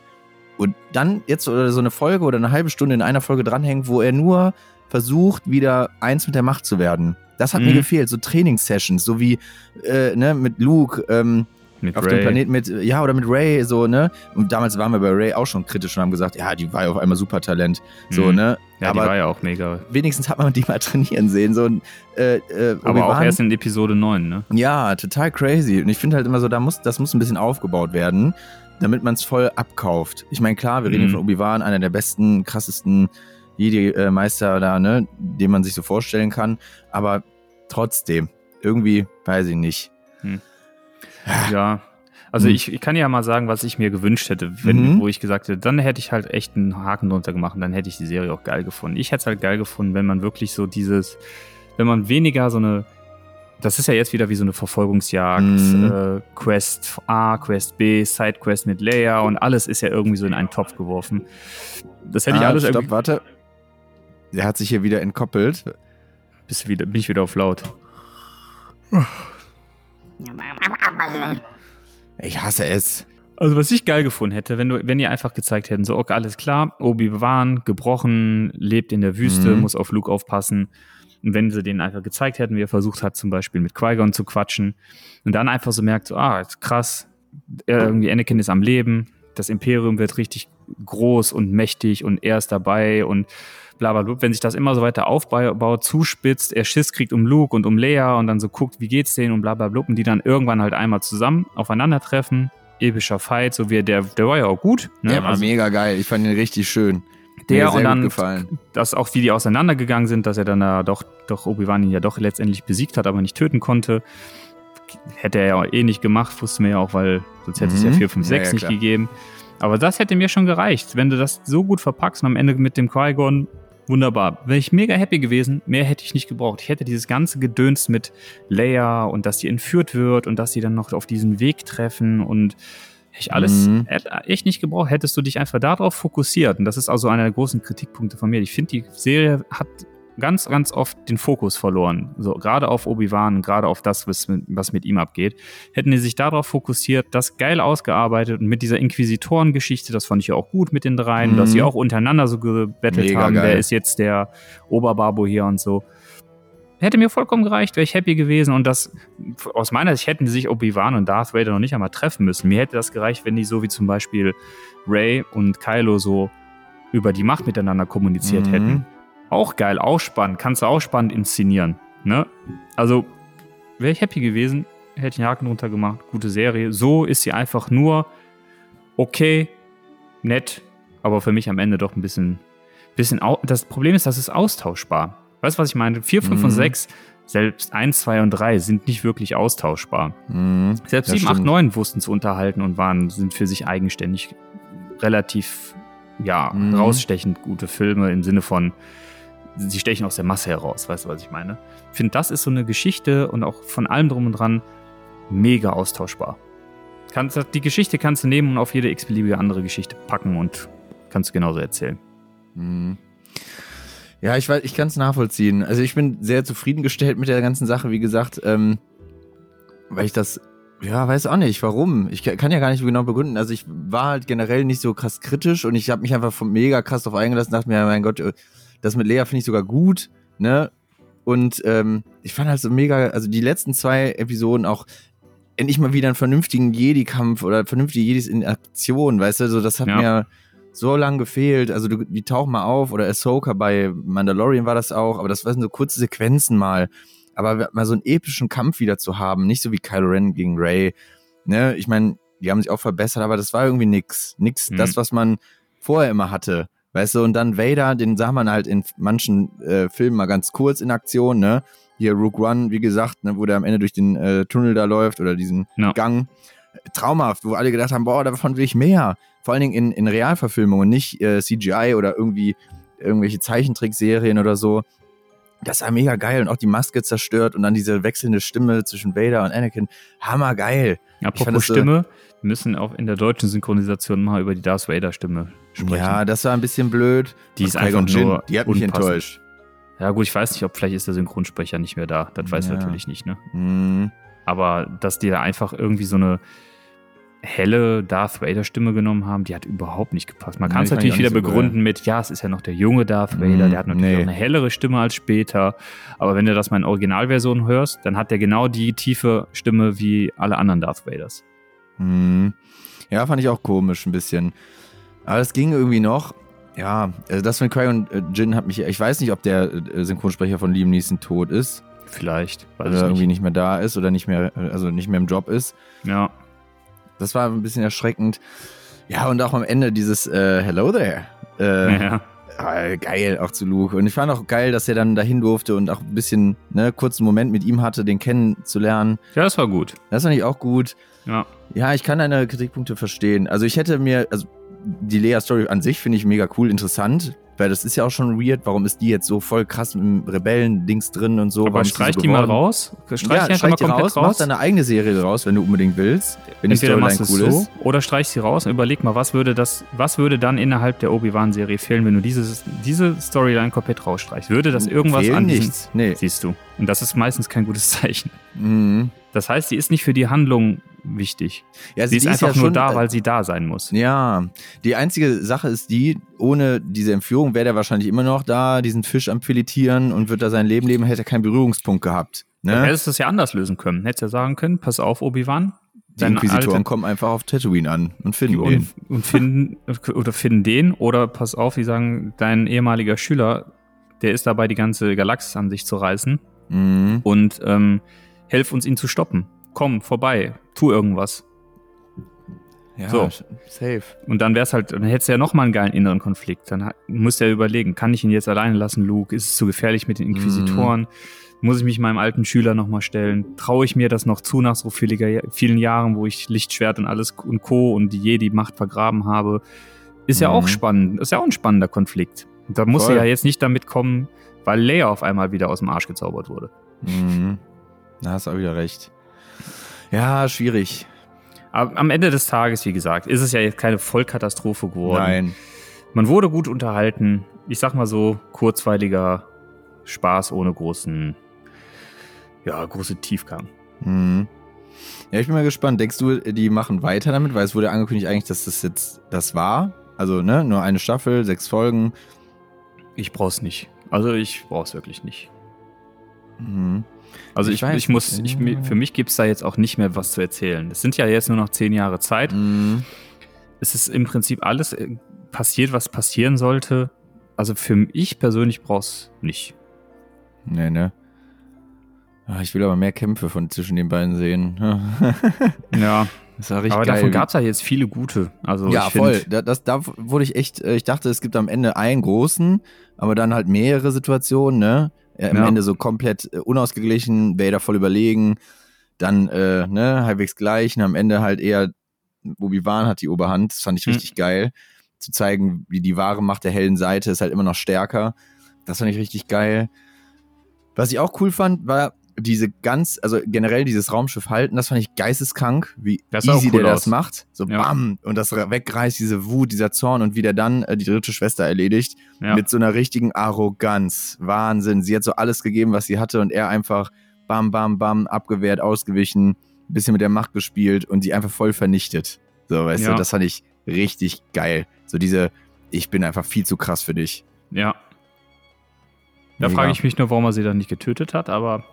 und dann jetzt so eine Folge oder eine halbe Stunde in einer Folge dranhängen, wo er nur versucht, wieder eins mit der Macht zu werden. Das hat mhm. mir gefehlt, so Trainingssessions, so wie äh, ne, mit Luke ähm, mit auf Ray. dem Planeten mit, ja, oder mit Ray, so, ne? Und damals waren wir bei Ray auch schon kritisch und haben gesagt, ja, die war ja auf einmal super Talent. So, mhm. ne? Ja, Aber die war ja auch mega. Wenigstens hat man die mal trainieren sehen. So, äh, äh, Aber auch erst in Episode 9, ne? Ja, total crazy. Und ich finde halt immer so, da muss, das muss ein bisschen aufgebaut werden damit man es voll abkauft. Ich meine, klar, wir reden mhm. von Obi-Wan, einer der besten, krassesten Jedi-Meister da, ne, den man sich so vorstellen kann. Aber trotzdem, irgendwie, weiß ich nicht. Hm. Ja. Also hm. ich, ich, kann ja mal sagen, was ich mir gewünscht hätte, wenn, mhm. wo ich gesagt hätte, dann hätte ich halt echt einen Haken drunter gemacht und dann hätte ich die Serie auch geil gefunden. Ich hätte es halt geil gefunden, wenn man wirklich so dieses, wenn man weniger so eine das ist ja jetzt wieder wie so eine Verfolgungsjagd, mhm. äh, Quest A, Quest B, Sidequest mit Leia und alles ist ja irgendwie so in einen Topf geworfen. Das hätte ah, ich alles stopp, irgendwie. warte. Der hat sich hier wieder entkoppelt. Bist wieder, bin ich wieder auf laut. <laughs> Ich hasse es. Also was ich geil gefunden hätte, wenn du, wenn ihr einfach gezeigt hätten, so okay, alles klar, Obi-Wan gebrochen, lebt in der Wüste, mhm. muss auf Luke aufpassen und wenn sie denen einfach gezeigt hätten, wie er versucht hat, zum Beispiel mit Qui-Gon zu quatschen und dann einfach so merkt, so, ah, krass, irgendwie Anakin ist am Leben, das Imperium wird richtig groß und mächtig und er ist dabei und bla bla bla. Wenn sich das immer so weiter aufbaut, zuspitzt, er Schiss kriegt um Luke und um Leia und dann so guckt, wie geht's denen und bla bla bla und die dann irgendwann halt einmal zusammen aufeinandertreffen. Epischer Fight, so wie der, der war ja auch gut. Ne? Der war also, mega geil, ich fand ihn richtig schön. Der und dann, dass auch wie die auseinandergegangen sind, dass er dann da doch, doch Obi-Wan ihn ja doch letztendlich besiegt hat, aber nicht töten konnte. Hätte er ja eh nicht gemacht, wusste mir ja auch, weil sonst hätte mhm. es ja 4, 5, 6 ja, ja, nicht klar. gegeben. Aber das hätte mir schon gereicht. Wenn du das so gut verpackst und am Ende mit dem Qui-Gon, wunderbar. Wäre ich mega happy gewesen, mehr hätte ich nicht gebraucht. Ich hätte dieses ganze Gedöns mit Leia und dass sie entführt wird und dass sie dann noch auf diesen Weg treffen und ich alles mhm. echt nicht gebraucht. Hättest du dich einfach darauf fokussiert. Und das ist also einer der großen Kritikpunkte von mir. Ich finde, die Serie hat ganz, ganz oft den Fokus verloren. So, gerade auf Obi-Wan, gerade auf das, was mit, was mit ihm abgeht. Hätten die sich darauf fokussiert, das geil ausgearbeitet und mit dieser Inquisitorengeschichte, das fand ich ja auch gut mit den dreien, mhm. dass sie auch untereinander so gebettelt Mega haben, geil. wer ist jetzt der Oberbabo hier und so. Hätte mir vollkommen gereicht, wäre ich happy gewesen. Und das, aus meiner Sicht hätten sich Obi-Wan und Darth Vader noch nicht einmal treffen müssen. Mir hätte das gereicht, wenn die so wie zum Beispiel Ray und Kylo so über die Macht miteinander kommuniziert mhm. hätten. Auch geil, auch spannend. Kannst du auch spannend inszenieren. Ne? Also, wäre ich happy gewesen, hätte ich einen Haken drunter gemacht. Gute Serie. So ist sie einfach nur okay, nett, aber für mich am Ende doch ein bisschen, bisschen. Das Problem ist, das ist austauschbar. Weißt du, was ich meine? 4, 5 mhm. und 6, selbst 1, 2 und 3 sind nicht wirklich austauschbar. Mhm. Selbst 7, 8, 9 wussten zu unterhalten und waren, sind für sich eigenständig relativ, ja, mhm. rausstechend gute Filme im Sinne von, sie stechen aus der Masse heraus. Weißt du, was ich meine? Ich finde, das ist so eine Geschichte und auch von allem drum und dran mega austauschbar. Kannst, die Geschichte kannst du nehmen und auf jede x-beliebige andere Geschichte packen und kannst du genauso erzählen. Mhm. Ja, ich ich kann es nachvollziehen. Also ich bin sehr zufriedengestellt mit der ganzen Sache, wie gesagt, ähm, weil ich das, ja, weiß auch nicht, warum. Ich kann ja gar nicht genau begründen. Also ich war halt generell nicht so krass kritisch und ich habe mich einfach mega krass drauf eingelassen, dachte mir, mein Gott, das mit Leia finde ich sogar gut, ne? Und ähm, ich fand halt so mega, also die letzten zwei Episoden auch endlich mal wieder einen vernünftigen Jedi-Kampf oder vernünftige Jedis in Aktion, weißt du, so das hat ja. mir so lange gefehlt. Also du, die tauchen mal auf oder Ahsoka bei Mandalorian war das auch, aber das waren so kurze Sequenzen mal. Aber mal so einen epischen Kampf wieder zu haben, nicht so wie Kylo Ren gegen Rey. Ne, ich meine, die haben sich auch verbessert, aber das war irgendwie nix. Nix, mhm. das, was man vorher immer hatte. Weißt du, und dann Vader, den sah man halt in manchen äh, Filmen mal ganz kurz in Aktion, ne? Hier Rook One, wie gesagt, ne, wo der am Ende durch den äh, Tunnel da läuft oder diesen ja. Gang. Traumhaft, wo alle gedacht haben, boah, davon will ich mehr. Vor allen Dingen in, in Realverfilmungen, nicht äh, CGI oder irgendwie irgendwelche Zeichentrickserien oder so. Das war mega geil und auch die Maske zerstört und dann diese wechselnde Stimme zwischen Vader und Anakin. Hammergeil. Apropos Stimme, wir müssen auch in der deutschen Synchronisation mal über die Darth Vader Stimme sprechen. Ja, das war ein bisschen blöd. Die ist einfach Jin, nur Die hat mich enttäuscht. Ja gut, ich weiß nicht, ob vielleicht ist der Synchronsprecher nicht mehr da. Das weiß ja. ich natürlich nicht, ne? Mhm. Aber dass die da einfach irgendwie so eine helle Darth Vader Stimme genommen haben, die hat überhaupt nicht gepasst. Man kann es natürlich wieder so begründen geil. mit, ja, es ist ja noch der junge Darth Vader, mm, der hat natürlich nee. auch eine hellere Stimme als später. Aber wenn du das mal in Originalversion hörst, dann hat der genau die tiefe Stimme wie alle anderen Darth Vaders. Mm. Ja, fand ich auch komisch ein bisschen. Aber es ging irgendwie noch. Ja, also das von Craig und äh, Jin hat mich, ich weiß nicht, ob der äh, Synchronsprecher von Liam Neeson tot ist. Vielleicht, weil er irgendwie nicht mehr da ist oder nicht mehr, also nicht mehr im Job ist. Ja. Das war ein bisschen erschreckend. Ja, und auch am Ende dieses äh, Hello there. Äh, ja. Äh, geil, auch zu Luke. Und ich fand auch geil, dass er dann dahin durfte und auch ein bisschen, ne, kurzen Moment mit ihm hatte, den kennenzulernen. Ja, das war gut. Das fand ich auch gut. Ja. Ja, ich kann deine Kritikpunkte verstehen. Also ich hätte mir, also die Lea-Story an sich finde ich mega cool, interessant weil das ist ja auch schon weird. Warum ist die jetzt so voll krass im Rebellen-Dings drin und so? Aber streich so die mal raus. Streich ja, die streich die raus, raus. Mach deine eigene Serie raus, wenn du unbedingt willst. Wenn Entweder die Storyline cool so, ist. Oder streich sie raus und überleg mal, was würde das, was würde dann innerhalb der Obi-Wan-Serie fehlen, wenn du dieses, diese Storyline komplett rausstreichst? Würde das irgendwas Fehlen an nichts. Nee. Siehst du. Und das ist meistens kein gutes <laughs> Zeichen. Mhm. Das heißt, sie ist nicht für die Handlung wichtig. Ja, sie, sie ist einfach ist ja nur schon, da, weil sie da sein muss. Ja, die einzige Sache ist die, ohne diese Entführung wäre der wahrscheinlich immer noch da, diesen Fisch am Filetieren und wird da sein Leben leben, hätte er keinen Berührungspunkt gehabt. Ne? Dann hättest du es ja anders lösen können. Hättest ja sagen können, pass auf, Obi-Wan. Die Inquisitoren Alte, kommen einfach auf Tatooine an und finden und, den. Und finden, oder finden den, oder pass auf, die sagen, dein ehemaliger Schüler, der ist dabei, die ganze Galaxis an sich zu reißen. Mhm. Und ähm, helf uns, ihn zu stoppen komm, vorbei, tu irgendwas. Ja, so. safe. Und dann wär's halt, dann hättest du ja nochmal einen geilen inneren Konflikt. Dann musst du ja überlegen, kann ich ihn jetzt alleine lassen, Luke? Ist es zu gefährlich mit den Inquisitoren? Mm. Muss ich mich meinem alten Schüler nochmal stellen? Traue ich mir das noch zu nach so vielen Jahren, wo ich Lichtschwert und alles und Co. und die Jedi-Macht vergraben habe? Ist ja auch mhm. spannend. Ist ja auch ein spannender Konflikt. Und da muss er ja jetzt nicht damit kommen, weil Leia auf einmal wieder aus dem Arsch gezaubert wurde. Mhm. Da hast du auch wieder recht. Ja, schwierig. Aber am Ende des Tages, wie gesagt, ist es ja jetzt keine Vollkatastrophe geworden. Nein. Man wurde gut unterhalten. Ich sag mal so, kurzweiliger Spaß ohne großen, ja, große Tiefgang. Mhm. Ja, ich bin mal gespannt. Denkst du, die machen weiter damit? Weil es wurde angekündigt eigentlich, dass das jetzt das war. Also, ne, nur eine Staffel, sechs Folgen. Ich brauch's nicht. Also, ich brauch's wirklich nicht. Mhm. Also ich, ich, ich muss, ich, für mich gibt es da jetzt auch nicht mehr was zu erzählen. Es sind ja jetzt nur noch zehn Jahre Zeit. Mhm. Es ist im Prinzip alles äh, passiert, was passieren sollte. Also für ich persönlich brauch's nicht. Nee, ne? Ah, ich will aber mehr Kämpfe von zwischen den beiden sehen. <laughs> ja. Das war richtig aber geil. davon gab es ja jetzt viele gute. Also ja, voll. Da, das, da wurde ich echt, äh, ich dachte, es gibt am Ende einen großen, aber dann halt mehrere Situationen, ne? Am ja. Ende so komplett äh, unausgeglichen, Vader voll überlegen, dann äh, ne, halbwegs gleich und am Ende halt eher Obi-Wan hat die Oberhand. Das fand ich hm. richtig geil. Zu zeigen, wie die wahre Macht der hellen Seite ist halt immer noch stärker. Das fand ich richtig geil. Was ich auch cool fand, war diese ganz, also generell dieses Raumschiff halten, das fand ich geisteskrank, wie das easy cool der aus. das macht. So ja. bam, und das wegreißt, diese Wut, dieser Zorn und wie der dann äh, die dritte Schwester erledigt. Ja. Mit so einer richtigen Arroganz. Wahnsinn. Sie hat so alles gegeben, was sie hatte und er einfach bam, bam, bam, abgewehrt, ausgewichen, ein bisschen mit der Macht gespielt und sie einfach voll vernichtet. So, weißt ja. du, das fand ich richtig geil. So diese, ich bin einfach viel zu krass für dich. Ja. Da frage ich mich nur, warum er sie dann nicht getötet hat, aber,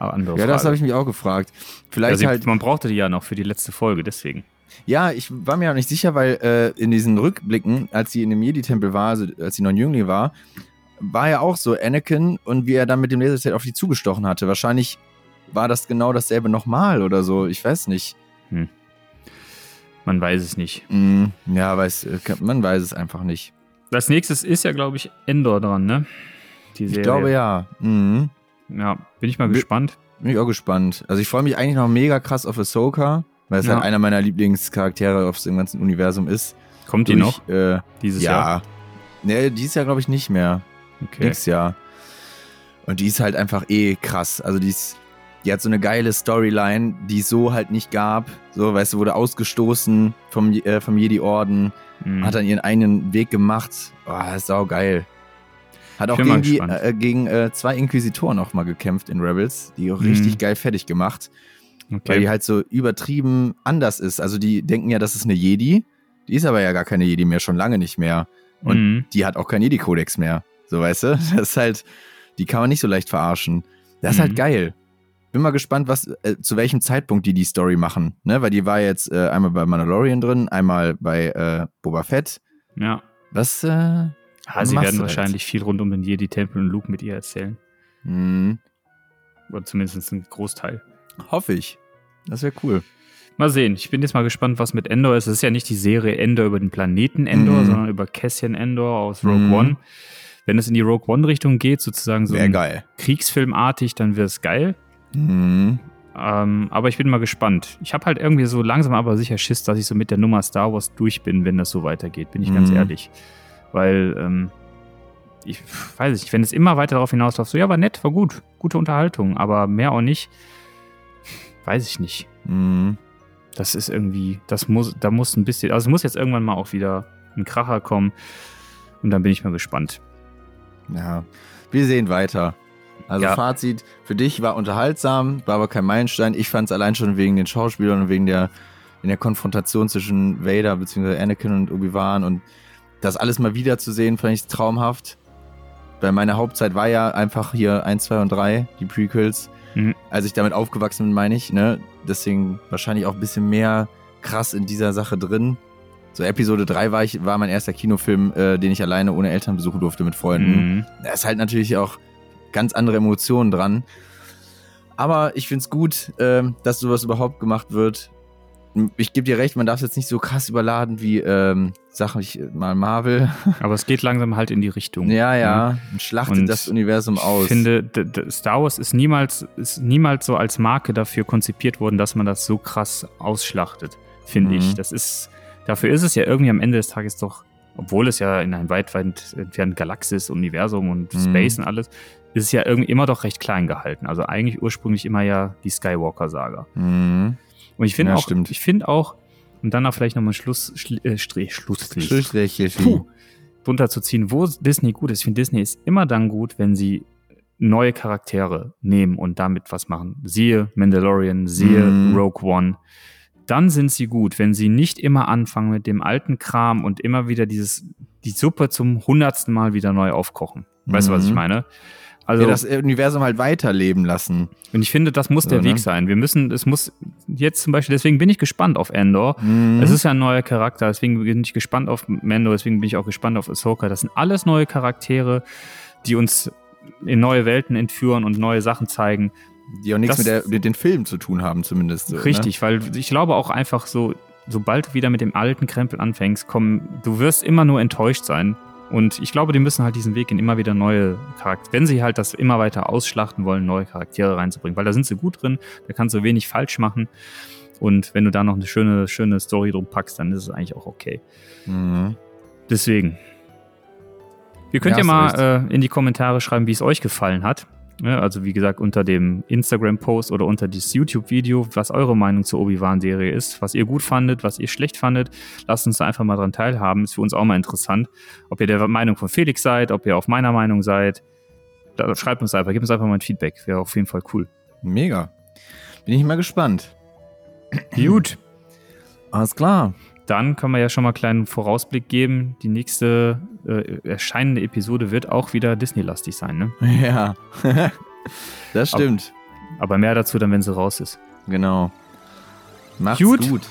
andere Ja, Frage. das habe ich mich auch gefragt. Vielleicht also halt. Man brauchte die ja noch für die letzte Folge, deswegen. Ja, ich war mir auch nicht sicher, weil äh, in diesen Rückblicken, als sie in dem Jedi-Tempel war, also als sie noch ein Jüngling war, war ja auch so Anakin und wie er dann mit dem Laserset auf die zugestochen hatte. Wahrscheinlich war das genau dasselbe nochmal oder so. Ich weiß nicht. Hm. Man weiß es nicht. Mm, ja, weiß, man weiß es einfach nicht. Als nächstes ist ja, glaube ich, Endor dran, ne? Ich glaube ja. Mhm. Ja, bin ich mal bin, gespannt. Bin ich auch gespannt. Also ich freue mich eigentlich noch mega krass auf Ahsoka, weil es ja. halt einer meiner Lieblingscharaktere auf dem ganzen Universum ist. Kommt die noch? Äh, dieses ja. Jahr? Nee, dieses Jahr glaube ich nicht mehr. Okay. Nächstes Jahr. Und die ist halt einfach eh krass. Also die ist, die hat so eine geile Storyline, die es so halt nicht gab. So, weißt du, wurde ausgestoßen vom, äh, vom Jedi-Orden, mhm. hat dann ihren eigenen Weg gemacht. Boah, ist sau geil. Hat auch gegen, die, äh, gegen äh, zwei Inquisitoren auch mal gekämpft in Rebels, die auch mhm. richtig geil fertig gemacht. Okay. Weil die halt so übertrieben anders ist. Also die denken ja, das ist eine Jedi. Die ist aber ja gar keine Jedi mehr, schon lange nicht mehr. Und mhm. die hat auch keinen Jedi-Kodex mehr. So, weißt du? <laughs> Das ist halt, die kann man nicht so leicht verarschen. Das ist halt mhm. halt geil. Bin mal gespannt, was, äh, zu welchem Zeitpunkt die die Story machen. Ne? Weil die war jetzt äh, einmal bei Mandalorian drin, einmal bei äh, Boba Fett. Ja. Was, äh, ja, sie werden wahrscheinlich viel rund um den Jedi-Tempel und Luke mit ihr erzählen. Mhm. Oder zumindest ein Großteil. Hoffe ich. Das wäre cool. Mal sehen. Ich bin jetzt mal gespannt, was mit Endor ist. Es ist ja nicht die Serie Endor über den Planeten Endor, mhm. sondern über Cassian Endor aus Rogue mhm. One. Wenn es in die Rogue One-Richtung geht, sozusagen so Kriegsfilmartig, dann wäre es geil. Mhm. Ähm, aber ich bin mal gespannt. Ich habe halt irgendwie so langsam aber sicher Schiss, dass ich so mit der Nummer Star Wars durch bin, wenn das so weitergeht, bin ich mhm. ganz ehrlich. Weil, ähm, ich weiß nicht, wenn es immer weiter darauf hinausläuft, so ja, war nett, war gut, gute Unterhaltung, aber mehr auch nicht, weiß ich nicht. Mhm. Das ist irgendwie, das muss, da muss ein bisschen, also es muss jetzt irgendwann mal auch wieder ein Kracher kommen und dann bin ich mal gespannt. Ja, wir sehen weiter. Also ja. Fazit, für dich war unterhaltsam, war aber kein Meilenstein. Ich fand es allein schon wegen den Schauspielern und wegen der, in der Konfrontation zwischen Vader bzw. Anakin und Obi-Wan und das alles mal wieder zu sehen, fand ich traumhaft. Weil meine Hauptzeit war ja einfach hier 1, 2 und 3, die Prequels. Mhm. Als ich damit aufgewachsen bin, meine ich, ne? Deswegen wahrscheinlich auch ein bisschen mehr krass in dieser Sache drin. So Episode 3 war, ich, war mein erster Kinofilm, äh, den ich alleine ohne Eltern besuchen durfte mit Freunden. Mhm. Da ist halt natürlich auch ganz andere Emotionen dran. Aber ich finde es gut, äh, dass sowas überhaupt gemacht wird. Ich gebe dir recht, man darf es jetzt nicht so krass überladen wie ähm, Sachen ich mal Marvel. <laughs> Aber es geht langsam halt in die Richtung. Ja, ja, ne? und schlachtet und das Universum aus. Ich finde, Star Wars ist niemals, ist niemals so als Marke dafür konzipiert worden, dass man das so krass ausschlachtet, finde mhm. ich. Das ist Dafür ist es ja irgendwie am Ende des Tages doch, obwohl es ja in einem weit, weit entfernten Galaxis, Universum und mhm. Space und alles, ist es ja irgendwie immer doch recht klein gehalten. Also eigentlich ursprünglich immer ja die Skywalker-Saga. Mhm. Und ich finde ja, auch, stimmt. ich finde auch, und dann auch vielleicht nochmal Schluss, Schli äh, Strich, Schlussstrich, Schlussstrich Puh, drunter zu ziehen, wo Disney gut ist. Ich finde, Disney ist immer dann gut, wenn sie neue Charaktere nehmen und damit was machen. Siehe Mandalorian, siehe mm. Rogue One dann sind sie gut, wenn sie nicht immer anfangen mit dem alten Kram und immer wieder dieses, die Suppe zum hundertsten Mal wieder neu aufkochen. Weißt du, was ich mhm. meine? Also ja, das Universum halt weiterleben lassen. Und ich finde, das muss so, der Weg ne? sein. Wir müssen, es muss jetzt zum Beispiel, deswegen bin ich gespannt auf Endor. Mhm. Es ist ja ein neuer Charakter, deswegen bin ich gespannt auf Mando, deswegen bin ich auch gespannt auf Ahsoka. Das sind alles neue Charaktere, die uns in neue Welten entführen und neue Sachen zeigen. Die auch nichts das, mit, der, mit den Filmen zu tun haben, zumindest. So, ne? richtig, ne? weil ich glaube auch einfach so, sobald du wieder mit dem alten Krempel anfängst, komm, du wirst immer nur enttäuscht sein. Und ich glaube, die müssen halt diesen Weg in immer wieder neue Charaktere, wenn sie halt das immer weiter ausschlachten wollen, neue Charaktere reinzubringen, weil da sind sie gut drin, da kannst du wenig falsch machen. Und wenn du da noch eine schöne, schöne Story drum packst, dann ist es eigentlich auch okay. Mhm. Deswegen. Ihr könnt ja, ja mal äh, in die Kommentare schreiben, wie es euch gefallen hat. Ja, also wie gesagt, unter dem Instagram-Post oder unter dieses YouTube-Video, was eure Meinung zur Obi-Wan-Serie ist, was ihr gut fandet, was ihr schlecht fandet. Lasst uns da einfach mal dran teilhaben. Ist für uns auch mal interessant. Ob ihr der Meinung von Felix seid, ob ihr auf meiner Meinung seid. Da, schreibt uns einfach, gebt uns einfach mal ein Feedback. Wäre auf jeden Fall cool. Mega. Bin ich mal gespannt. Gut. Alles klar dann können wir ja schon mal einen kleinen Vorausblick geben. Die nächste äh, erscheinende Episode wird auch wieder Disney-lastig sein, ne? <laughs> Ja. <laughs> das stimmt. Aber, aber, mehr dazu dann, wenn sie raus ist. Genau. Macht's gut. gut.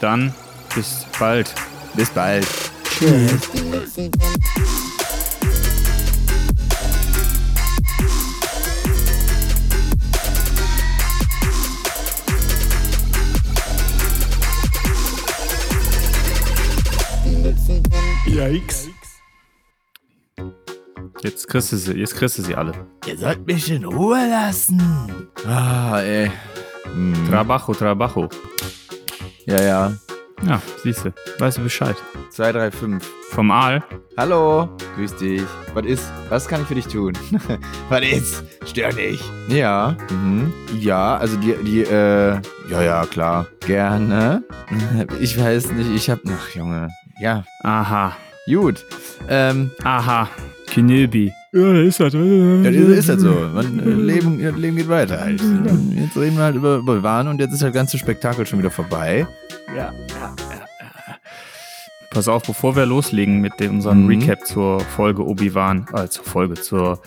Dann bis bald. Bis bald. Tschüss. Yikes. Jetzt kriegst du sie, jetzt kriegst du sie alle. Ihr sollt mich in Ruhe lassen. Ah, ey. Hm. Trabajo, Trabajo. Ja, ja. Ja, siehst du. Weißt du Bescheid. 2, 3, 5. Vom Aal. Hallo. Grüß dich. Was ist? Was kann ich für dich tun? <laughs> Was ist? Stör dich. Ja. Mhm. Ja, also die, die, äh, ja, ja, klar. Gerne. <laughs> Ich weiß nicht, ich hab, ach Junge. Ja. Aha. Gut. Ähm, Aha. Kenobi. Ja, ist halt, ja, das ist halt so. Man, äh, Leben, Leben geht weiter. Halt. Jetzt reden wir halt über, über Wahn und jetzt ist das ganze Spektakel schon wieder vorbei. Ja, ja, ja. Pass auf, bevor wir loslegen mit dem, unserem mhm. Recap zur Folge Obi-Wan, äh, zur Folge, zur,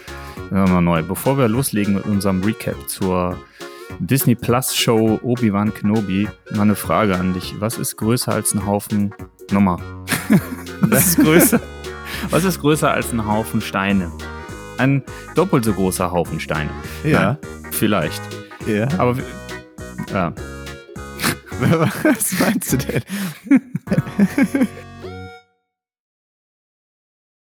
mal neu, bevor wir loslegen mit unserem Recap zur Disney Plus Show Obi-Wan Kenobi, mal eine Frage an dich. Was ist größer als ein Haufen Nummer? <laughs> Was ist größer? Was ist größer als ein Haufen Steine? Ein doppelt so großer Haufen Steine. Ja. Na, vielleicht. Ja. Aber ja. <laughs> Was meinst du denn? <laughs>